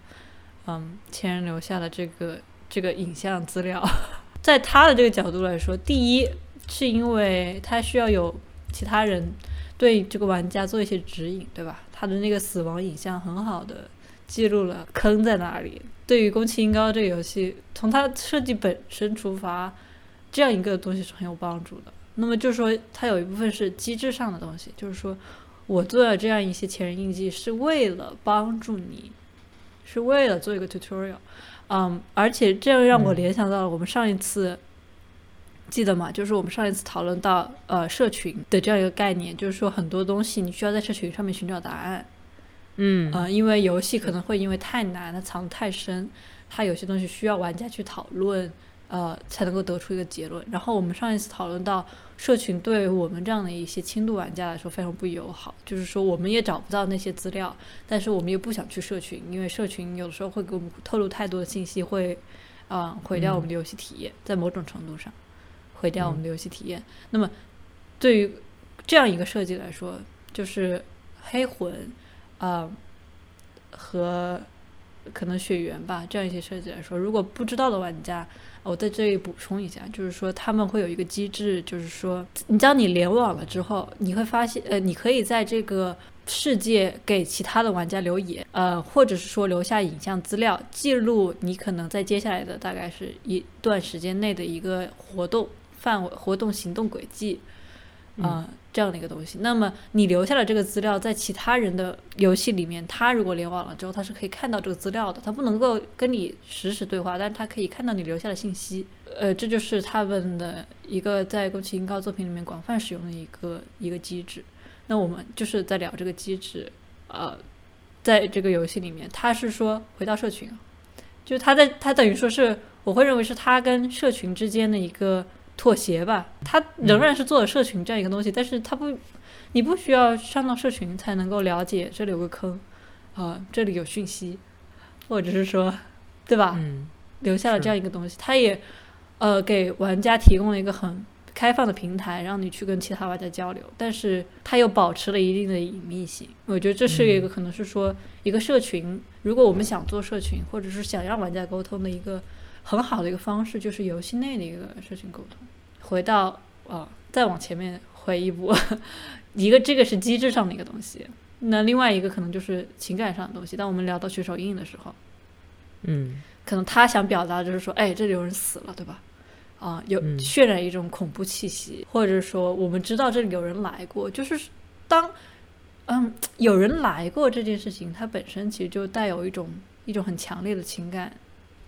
嗯，前人留下的这个这个影像资料，在他的这个角度来说，第一是因为他需要有其他人对这个玩家做一些指引，对吧？他的那个死亡影像很好的记录了坑在哪里。对于宫崎英高这个游戏，从它设计本身出发，这样一个东西是很有帮助的。那么就是说，它有一部分是机制上的东西，就是说我做了这样一些前人印记，是为了帮助你，是为了做一个 tutorial。嗯，而且这样让我联想到了我们上一次记得吗？就是我们上一次讨论到呃社群的这样一个概念，就是说很多东西你需要在社群上面寻找答案。嗯呃，因为游戏可能会因为太难，它藏得太深，它有些东西需要玩家去讨论，呃，才能够得出一个结论。然后我们上一次讨论到，社群对我们这样的一些轻度玩家来说非常不友好，就是说我们也找不到那些资料，但是我们又不想去社群，因为社群有的时候会给我们透露太多的信息，会，呃，毁掉我们的游戏体验，在某种程度上，毁掉我们的游戏体验。那么，对于这样一个设计来说，就是黑魂。啊，和可能血缘吧，这样一些设计来说，如果不知道的玩家，我在这里补充一下，就是说他们会有一个机制，就是说，你当你联网了之后，你会发现，呃，你可以在这个世界给其他的玩家留言，呃，或者是说留下影像资料，记录你可能在接下来的大概是一段时间内的一个活动范围、活动行动轨迹，啊。这样的一个东西，那么你留下了这个资料，在其他人的游戏里面，他如果联网了之后，他是可以看到这个资料的。他不能够跟你实时对话，但是他可以看到你留下的信息。呃，这就是他们的一个在宫崎英高作品里面广泛使用的一个一个机制。那我们就是在聊这个机制，呃，在这个游戏里面，他是说回到社群，就他在他等于说是，我会认为是他跟社群之间的一个。妥协吧，他仍然是做了社群这样一个东西，但是他不，你不需要上到社群才能够了解这里有个坑，啊，这里有讯息，或者是说，对吧？嗯，留下了这样一个东西，他也，呃，给玩家提供了一个很开放的平台，让你去跟其他玩家交流，但是他又保持了一定的隐秘性。我觉得这是一个可能是说一个社群，如果我们想做社群，或者是想让玩家沟通的一个。很好的一个方式就是游戏内的一个社群沟通。回到啊，再往前面回一步，一个这个是机制上的一个东西，那另外一个可能就是情感上的东西。当我们聊到血手印的时候，嗯，可能他想表达就是说，哎，这里有人死了，对吧？啊，有渲染一种恐怖气息，或者说我们知道这里有人来过，就是当嗯有人来过这件事情，它本身其实就带有一种一种很强烈的情感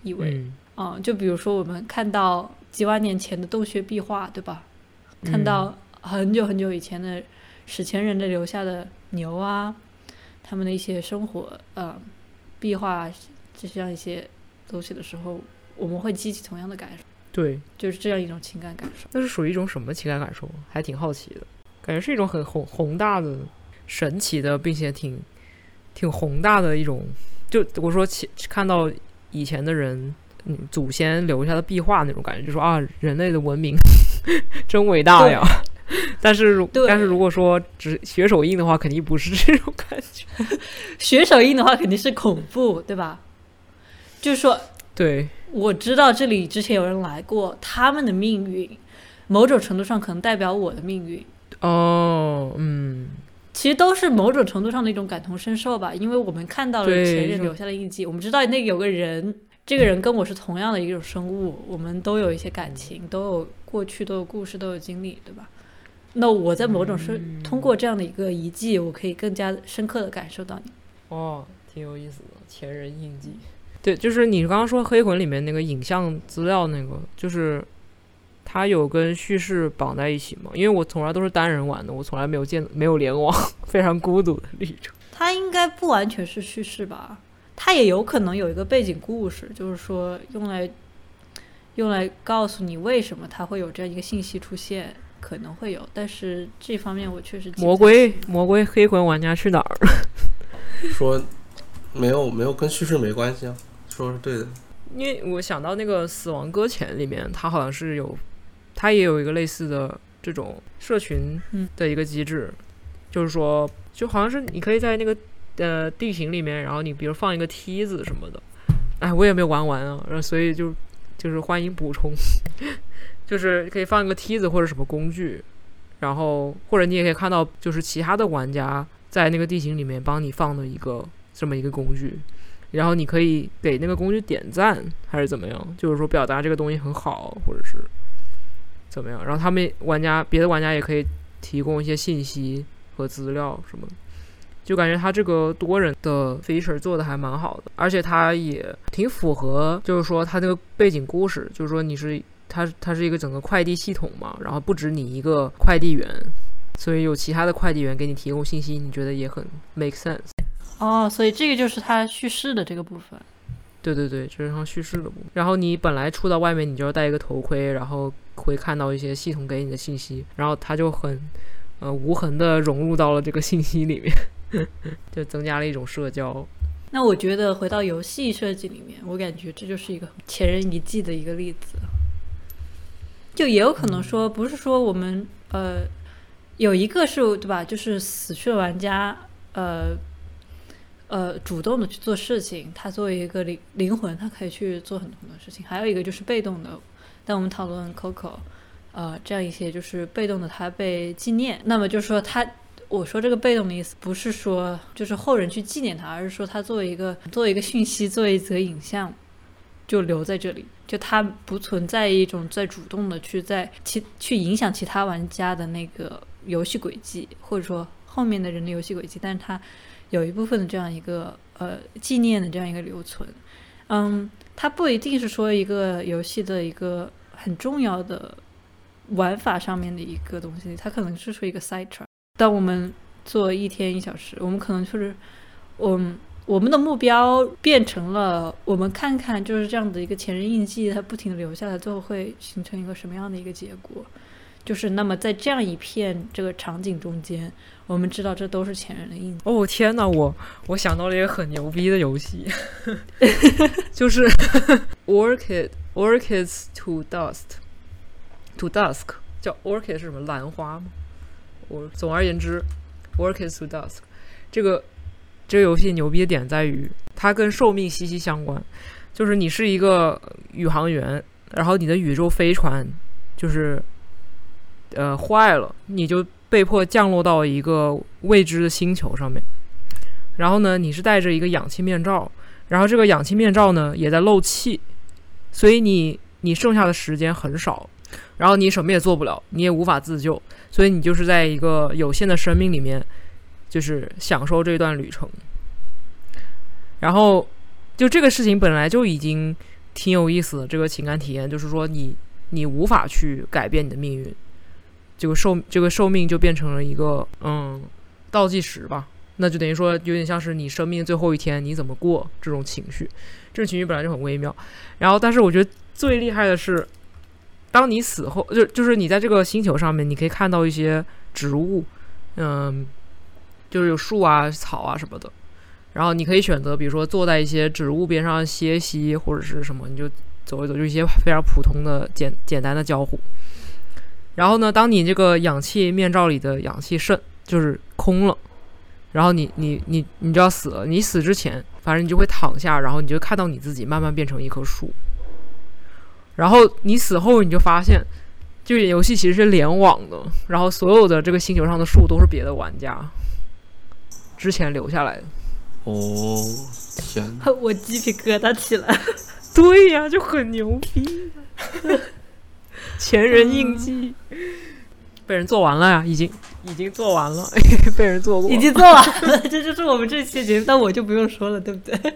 意味。嗯，就比如说我们看到几万年前的洞穴壁画，对吧？看到很久很久以前的史前人的留下的牛啊，他们的一些生活，呃，壁画这样一些东西的时候，我们会激起同样的感受。对，就是这样一种情感感受。那是属于一种什么情感感受？还挺好奇的，感觉是一种很宏宏大的、神奇的，并且挺挺宏大的一种。就我说，其看到以前的人。嗯，祖先留下的壁画那种感觉，就说啊，人类的文明 真伟大呀。但是，如但是如果说只血手印的话，肯定不是这种感觉。血手印的话，肯定是恐怖，对吧？就是说，对，我知道这里之前有人来过，他们的命运，某种程度上可能代表我的命运。哦，嗯，其实都是某种程度上的一种感同身受吧，因为我们看到了前人留下的印记，我们知道那有个人。这个人跟我是同样的一种生物，我们都有一些感情，都有过去，都有故事，都有经历，对吧？那我在某种是通过这样的一个遗迹，我可以更加深刻的感受到你。哦，挺有意思的前人印记。对，就是你刚刚说《黑魂》里面那个影像资料，那个就是它有跟叙事绑在一起吗？因为我从来都是单人玩的，我从来没有见没有联网，非常孤独的历程。它应该不完全是叙事吧？它也有可能有一个背景故事，就是说用来用来告诉你为什么它会有这样一个信息出现，可能会有，但是这方面我确实魔鬼魔鬼黑魂玩家去哪儿了？说没有没有跟叙事没关系啊，说是对的。因为我想到那个《死亡搁浅》里面，它好像是有，它也有一个类似的这种社群的一个机制，就是说就好像是你可以在那个。呃，地形里面，然后你比如放一个梯子什么的，哎，我也没有玩完啊，所以就就是欢迎补充，就是可以放一个梯子或者什么工具，然后或者你也可以看到，就是其他的玩家在那个地形里面帮你放的一个这么一个工具，然后你可以给那个工具点赞还是怎么样，就是说表达这个东西很好或者是怎么样，然后他们玩家别的玩家也可以提供一些信息和资料什么。就感觉他这个多人的 feature 做的还蛮好的，而且他也挺符合，就是说他这个背景故事，就是说你是他他是一个整个快递系统嘛，然后不止你一个快递员，所以有其他的快递员给你提供信息，你觉得也很 make sense。哦，所以这个就是他叙事的这个部分。对对对，就是像叙事的部分。然后你本来出到外面，你就要戴一个头盔，然后会看到一些系统给你的信息，然后它就很呃无痕的融入到了这个信息里面，就增加了一种社交。那我觉得回到游戏设计里面，我感觉这就是一个前人遗迹的一个例子。就也有可能说，不是说我们呃有一个是对吧？就是死去的玩家呃呃主动的去做事情，他作为一个灵灵魂，他可以去做很多很多事情。还有一个就是被动的，但我们讨论 Coco 呃这样一些就是被动的，他被纪念。那么就是说他。我说这个被动的意思，不是说就是后人去纪念他，而是说他作为一个作为一个讯息，作为一则影像，就留在这里，就他不存在一种在主动的去在其去影响其他玩家的那个游戏轨迹，或者说后面的人的游戏轨迹，但是他有一部分的这样一个呃纪念的这样一个留存，嗯，它不一定是说一个游戏的一个很重要的玩法上面的一个东西，它可能是说一个 side。当我们做一天一小时，我们可能就是，我我们的目标变成了，我们看看就是这样的一个前人印记，它不停的留下来，最后会形成一个什么样的一个结果？就是那么在这样一片这个场景中间，我们知道这都是前人的印记。哦天哪，我我想到了一个很牛逼的游戏，就是 Orchid Orchids to Dust to Dusk，叫 Orchid 是什么兰花吗？我总而言之，Work is to Dusk 这个这个游戏牛逼的点在于，它跟寿命息息相关。就是你是一个宇航员，然后你的宇宙飞船就是呃坏了，你就被迫降落到一个未知的星球上面。然后呢，你是戴着一个氧气面罩，然后这个氧气面罩呢也在漏气，所以你你剩下的时间很少。然后你什么也做不了，你也无法自救，所以你就是在一个有限的生命里面，就是享受这段旅程。然后，就这个事情本来就已经挺有意思的，这个情感体验就是说，你你无法去改变你的命运，这个寿这个寿命就变成了一个嗯倒计时吧，那就等于说有点像是你生命最后一天你怎么过这种情绪，这种情绪本来就很微妙。然后，但是我觉得最厉害的是。当你死后，就就是你在这个星球上面，你可以看到一些植物，嗯，就是有树啊、草啊什么的。然后你可以选择，比如说坐在一些植物边上歇息，或者是什么，你就走一走，就一些非常普通的简简单的交互。然后呢，当你这个氧气面罩里的氧气剩就是空了，然后你你你你就要死了。你死之前，反正你就会躺下，然后你就看到你自己慢慢变成一棵树。然后你死后，你就发现，这个游戏其实是联网的。然后所有的这个星球上的树都是别的玩家之前留下来的。哦，天！我鸡皮疙瘩起来。对呀，就很牛逼。前人印记被人做完了呀，已经已经做完了，被人做过，已经做完了。这就是我们这期节目，但我就不用说了，对不对？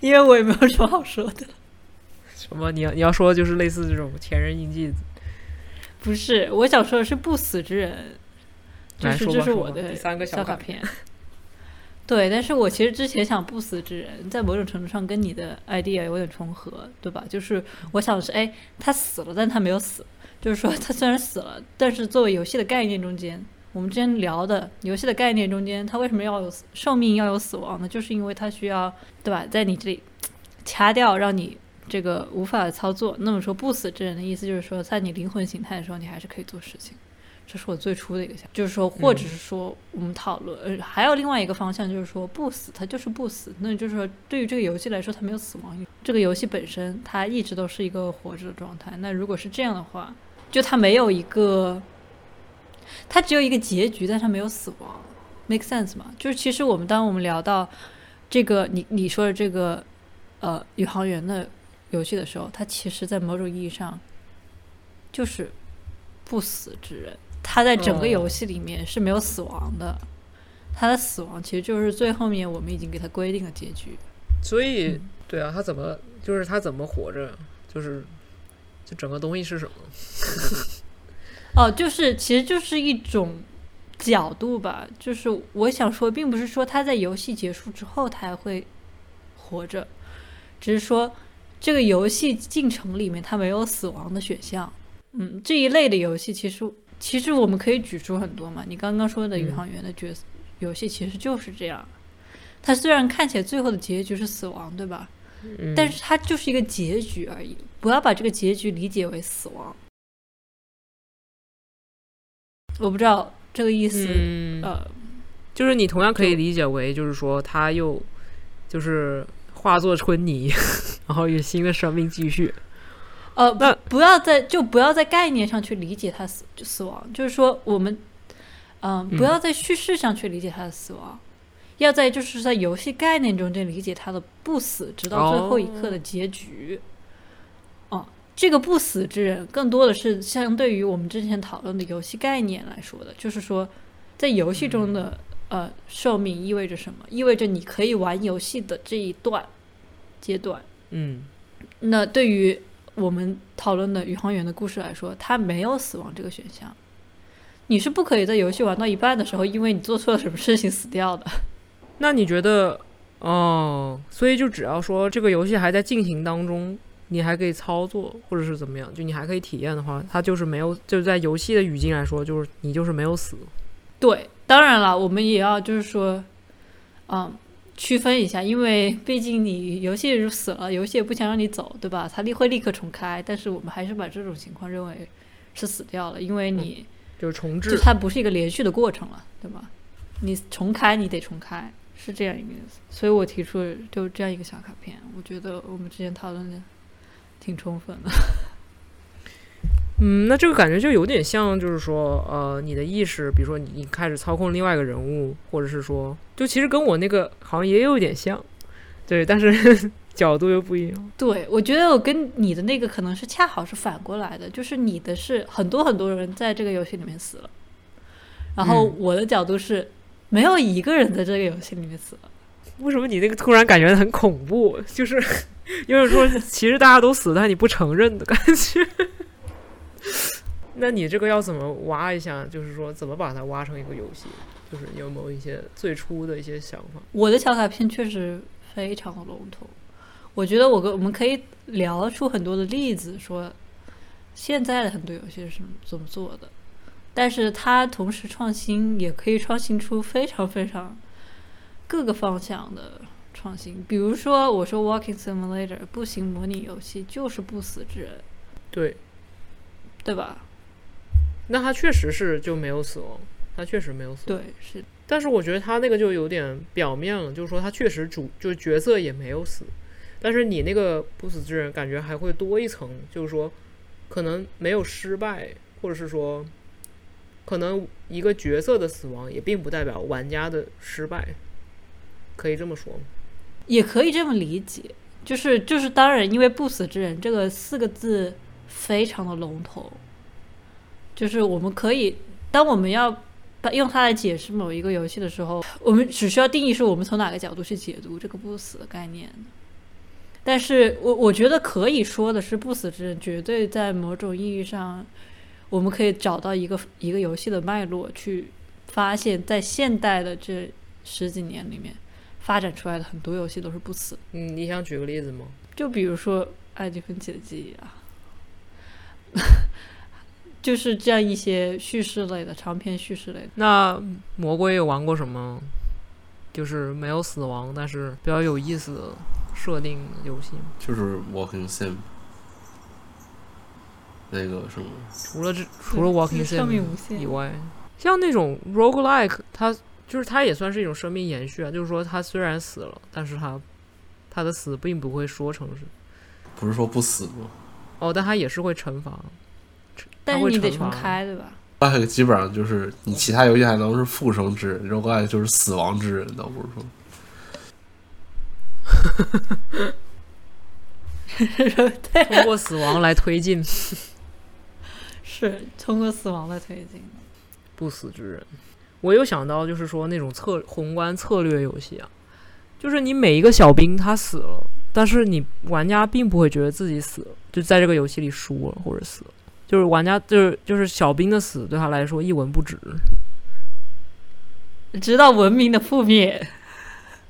因为我也没有什么好说的。什么？你要你要说就是类似这种前人印记？不是，我想说的是不死之人，就是这是我的第三个小卡片。对，但是我其实之前想不死之人，在某种程度上跟你的 idea 有点重合，对吧？就是我想的是，哎，他死了，但他没有死，就是说他虽然死了，但是作为游戏的概念中间，我们之前聊的游戏的概念中间，他为什么要有寿命要有死亡呢？就是因为他需要，对吧？在你这里掐掉，让你。这个无法操作，那么说不死之人的意思就是说，在你灵魂形态的时候，你还是可以做事情。这是我最初的一个想，就是说，或者是说，我们讨论，呃，还有另外一个方向，就是说，不死，它就是不死。那就是说，对于这个游戏来说，它没有死亡。这个游戏本身，它一直都是一个活着的状态。那如果是这样的话，就它没有一个，它只有一个结局，但它没有死亡，make sense 吗？就是其实我们当我们聊到这个，你你说的这个，呃，宇航员的。游戏的时候，他其实，在某种意义上，就是不死之人。他在整个游戏里面是没有死亡的，他的死亡其实就是最后面我们已经给他规定的结局。所以，对啊，他怎么就是他怎么活着？就是就整个东西是什么？哦，就是其实就是一种角度吧，就是我想说，并不是说他在游戏结束之后他还会活着，只是说这个游戏进程里面它没有死亡的选项。嗯，这一类的游戏其实其实我们可以举出很多嘛。你刚刚说的宇航员的角色游戏其实就是这样，它虽然看起来最后的结局是死亡，对吧？嗯，但是它就是一个结局而已，不要把这个结局理解为死亡。我不知道这个意思，嗯，呃，就是你同样可以理解为，就是说他又就是化作春泥，然后有新的生命继续。呃，那不要在就不要在概念上去理解他死死亡，就是说我们，嗯、不嗯要在叙事上去理解他的死亡，要在就是在游戏概念中间理解他的不死，直到最后一刻的结局。哦、这个不死之人更多的是相对于我们之前讨论的游戏概念来说的，就是说在游戏中的、呃寿命意味着什么？意味着你可以玩游戏的这一段阶段。嗯那对于我们讨论的宇航员的故事来说，他没有死亡这个选项。你是不可以在游戏玩到一半的时候，因为你做错了什么事情死掉的。那你觉得，哦，所以就只要说这个游戏还在进行当中，你还可以操作，或者是怎么样，就你还可以体验的话，它就是没有，就是在游戏的语境来说，就是你就是没有死。对，当然了，我们也要就是说，嗯，区分一下，因为毕竟你游戏如死了，游戏也不想让你走，对吧？它立会立刻重开，但是我们还是把这种情况认为是死掉了，因为你、就是重置就，它不是一个连续的过程了，对吧？你重开，你得重开，是这样一个意思。所以我提出就这样一个小卡片，我觉得我们之前讨论的挺充分的。嗯，那这个感觉就有点像，就是说，呃，你的意识，比如说你你开始操控另外一个人物，或者是说，就其实跟我那个好像也有点像，对，但是 角度又不一样。对，我觉得我跟你的那个可能是恰好是反过来的，就是你的是很多很多人在这个游戏里面死了，然后嗯我的角度是没有一个人在这个游戏里面死了。为什么你那个突然感觉很恐怖？就是 因为说，其实大家都死，但你不承认的感觉。那你这个要怎么挖一下？就是说，怎么把它挖成一个游戏？就是有没有一些最初的一些想法？我的小卡片确实非常的笼统，我觉得我跟我们可以聊出很多的例子，说现在的很多游戏是什么怎么做的，但是它同时创新，也可以创新出非常非常各个方向的创新。比如说，我说 Walking Simulator 步行模拟游戏就是不死之人，对，对吧？那他确实是就没有死亡，他确实没有死亡。对，是但是我觉得他那个就有点表面了，就是说他确实主就是角色也没有死，但是你那个不死之人感觉还会多一层，就是说可能没有失败，或者是说可能一个角色的死亡也并不代表玩家的失败，可以这么说吗？也可以这么理解，就是就是，当然，因为“不死之人”这个四个字非常的笼统，就是我们可以，当我们要把用它来解释某一个游戏的时候，我们只需要定义是我们从哪个角度去解读这个不死的概念。但是我我觉得可以说的是，不死之人绝对在某种意义上，我们可以找到一个一个游戏的脉络，去发现，在现代的这十几年里面，发展出来的很多游戏都是不死。嗯，你想举个例子吗？就比如说《爱迪芬奇的记忆》啊，就是这样一些叙事类的长篇叙事类的。那魔鬼有玩过什么？就是没有死亡，但是比较有意思的设定游戏吗？就是 Walking Sim 那个什么，除了这除了 Walking Sim 无限以外，像那种 roguelike，它就是它也算是一种生命延续啊。就是说，它虽然死了，但是它它的死并不会说成是不是说不死吗？哦，但它也是会惩罚。但是你得重开，对吧？roguelike 基本上就是你其他游戏还能是复生之人，roguelike 就是死亡之人，倒不是说 对，通过死亡来推进是通过死亡来推进。不死之人。我又想到，就是说那种策宏观策略游戏啊，就是你每一个小兵他死了，但是你玩家并不会觉得自己死了，就在这个游戏里输了或者死了，就是玩家就是就是小兵的死对他来说一文不值。直到文明的覆灭，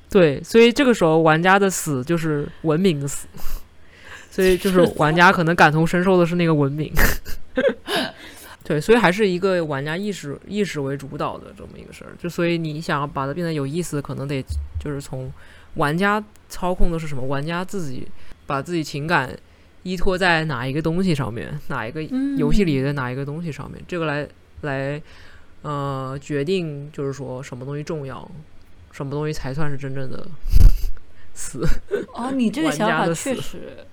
对，所以这个时候玩家的死就是文明的死，所以就是玩家可能感同身受的是那个文明。对，所以还是一个玩家意识意识为主导的这么一个事儿。就所以你想要把它变得有意思，可能得就是从玩家操控的是什么，玩家自己把自己情感依托在哪一个东西上面，哪一个游戏里的哪一个东西上面，这个来来呃决定就是说什么东西重要，什么东西才算是真正的死。哦，你这个想法确实，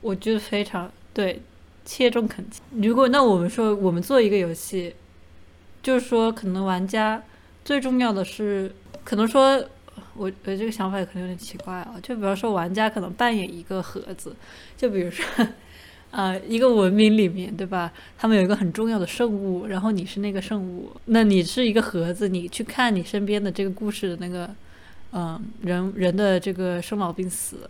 我觉得非常对，切中肯切。如果那我们说，我们做一个游戏，就是说，可能玩家最重要的是，可能说，我我这个想法可能有点奇怪啊。就比方说，玩家可能扮演一个盒子，就比如说，呃，一个文明里面，对吧？他们有一个很重要的圣物，然后你是那个圣物，那你是一个盒子，你去看你身边的这个故事的那个。嗯，人人的这个生老病死、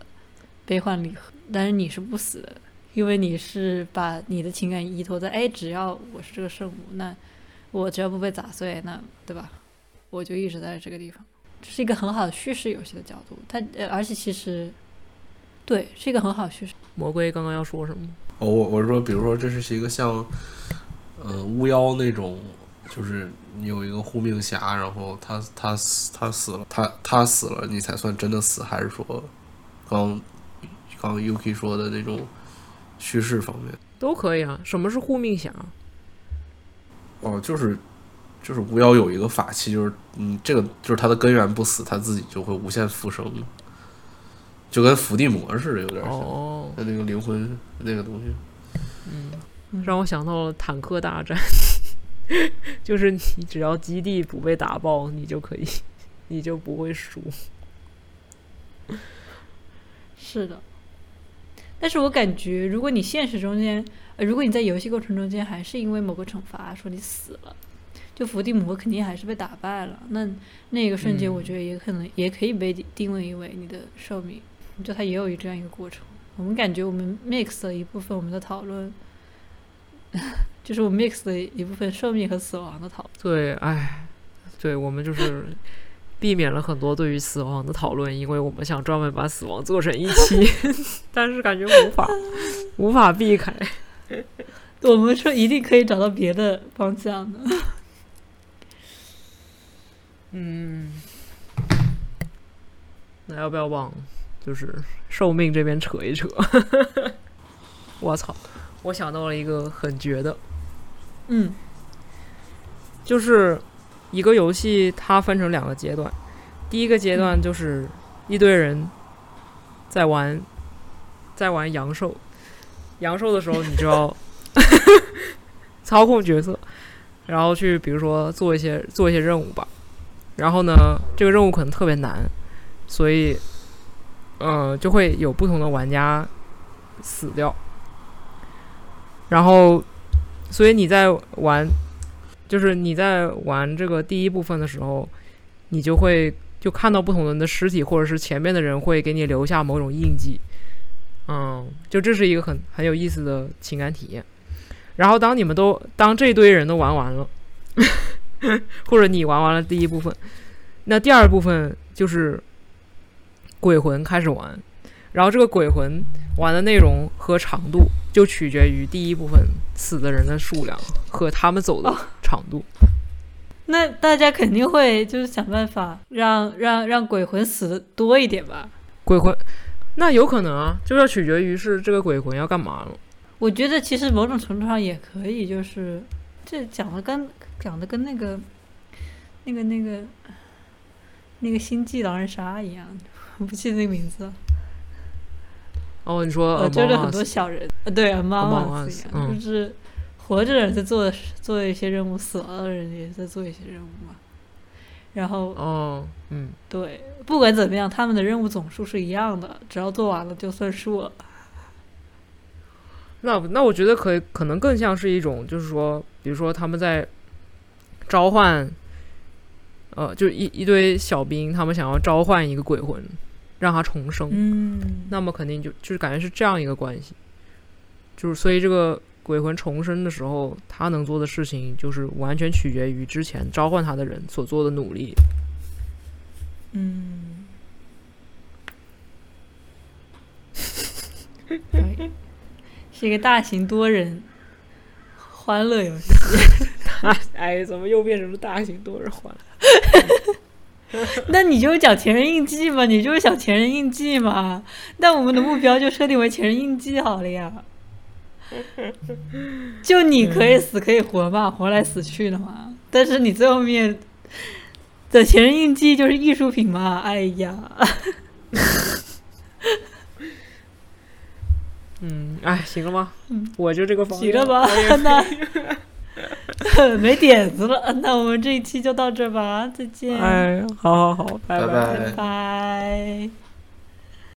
悲欢离合，但是你是不死的，因为你是把你的情感依托在，哎，只要我是这个圣物，那我只要不被砸碎，那对吧？我就一直在这个地方，这是一个很好的叙事游戏的角度。它呃，而且其实对，是一个很好的叙事。魔龟刚刚要说什么？哦，我我是说，比如说这是一个像，呃，巫妖那种，就是你有一个护命侠，然后他他死他死了，他他死了，你才算真的死，还是说，刚刚 Yuki 说的那种叙事方面？都可以啊。什么是护命侠？哦，就是就是巫妖有一个法器，就是嗯，这个就是它的根源不死，它自己就会无限复生，就跟伏地魔似的，有点像。那个灵魂那个东西。嗯让我想到了坦克大战，就是你只要基地不被打爆，你就可以，你就不会输。是的，但是我感觉，如果你现实中间，呃，如果你在游戏过程中间还是因为某个惩罚说你死了，就伏地魔肯定还是被打败了，那那个瞬间，嗯我觉得也可能、也可以被定位为你的寿命，就它也有一这样一个过程。我们感觉我们 mix 了一部分我们的讨论，就是我们 mix 了一部分寿命和死亡的讨论。对，哎，对我们就是避免了很多对于死亡的讨论，因为我们想专门把死亡做成一期，但是感觉无法 无法避开。我们说一定可以找到别的方向的。嗯，那要不要往就是寿命这边扯一扯？我操！我想到了一个很绝的，嗯。就是一个游戏它分成两个阶段，第一个阶段就是一堆人在玩在玩阳寿，阳寿的时候你就要 操控角色，然后去比如说做一些做一些任务吧，然后呢这个任务可能特别难，所以呃就会有不同的玩家死掉，然后所以你在玩就是你在玩这个第一部分的时候，你就会就看到不同人的尸体，或者是前面的人会给你留下某种印记。嗯，就这是一个很很有意思的情感体验。然后当你们都当这堆人都玩完了，或者你玩完了第一部分，那第二部分就是鬼魂开始玩。然后这个鬼魂玩的内容和长度就取决于第一部分死的人的数量和他们走的长度。那大家肯定会就是想办法让让让鬼魂死的多一点吧。鬼魂，那有可能啊，就要取决于是这个鬼魂要干嘛了。我觉得其实某种程度上也可以，就是这讲的跟讲的跟那个那个那个那个星际狼人杀一样，我不记得那个名字了。哦，你说呃就是很多小人，呃，对 Us，一样，嗯就是活着的人在做做一些任务，死了的人也在做一些任务嘛。然后哦，嗯，对，不管怎么样，他们的任务总数是一样的，只要做完了就算数了。那那我觉得可以，可能更像是一种，就是说，比如说他们在召唤，呃，就一一堆小兵，他们想要召唤一个鬼魂，让他重生。嗯，那么肯定就就是感觉是这样一个关系，就是所以这个鬼魂重生的时候，他能做的事情就是完全取决于之前召唤他的人所做的努力。嗯，是一个大型多人欢乐游戏。哎，怎么又变成了大型多人欢乐？那你就讲前人印记嘛，你就是想前人印记嘛。那我们的目标就设定为前人印记好了呀。就你可以死可以活嘛，活来死去的嘛。但是你最后面的前人印记就是艺术品嘛。哎呀，嗯，哎，行了吗？嗯我就这个方行了吧？那 没点子了，那我们这一期就到这吧，再见，哎，好好好，拜拜拜拜拜拜。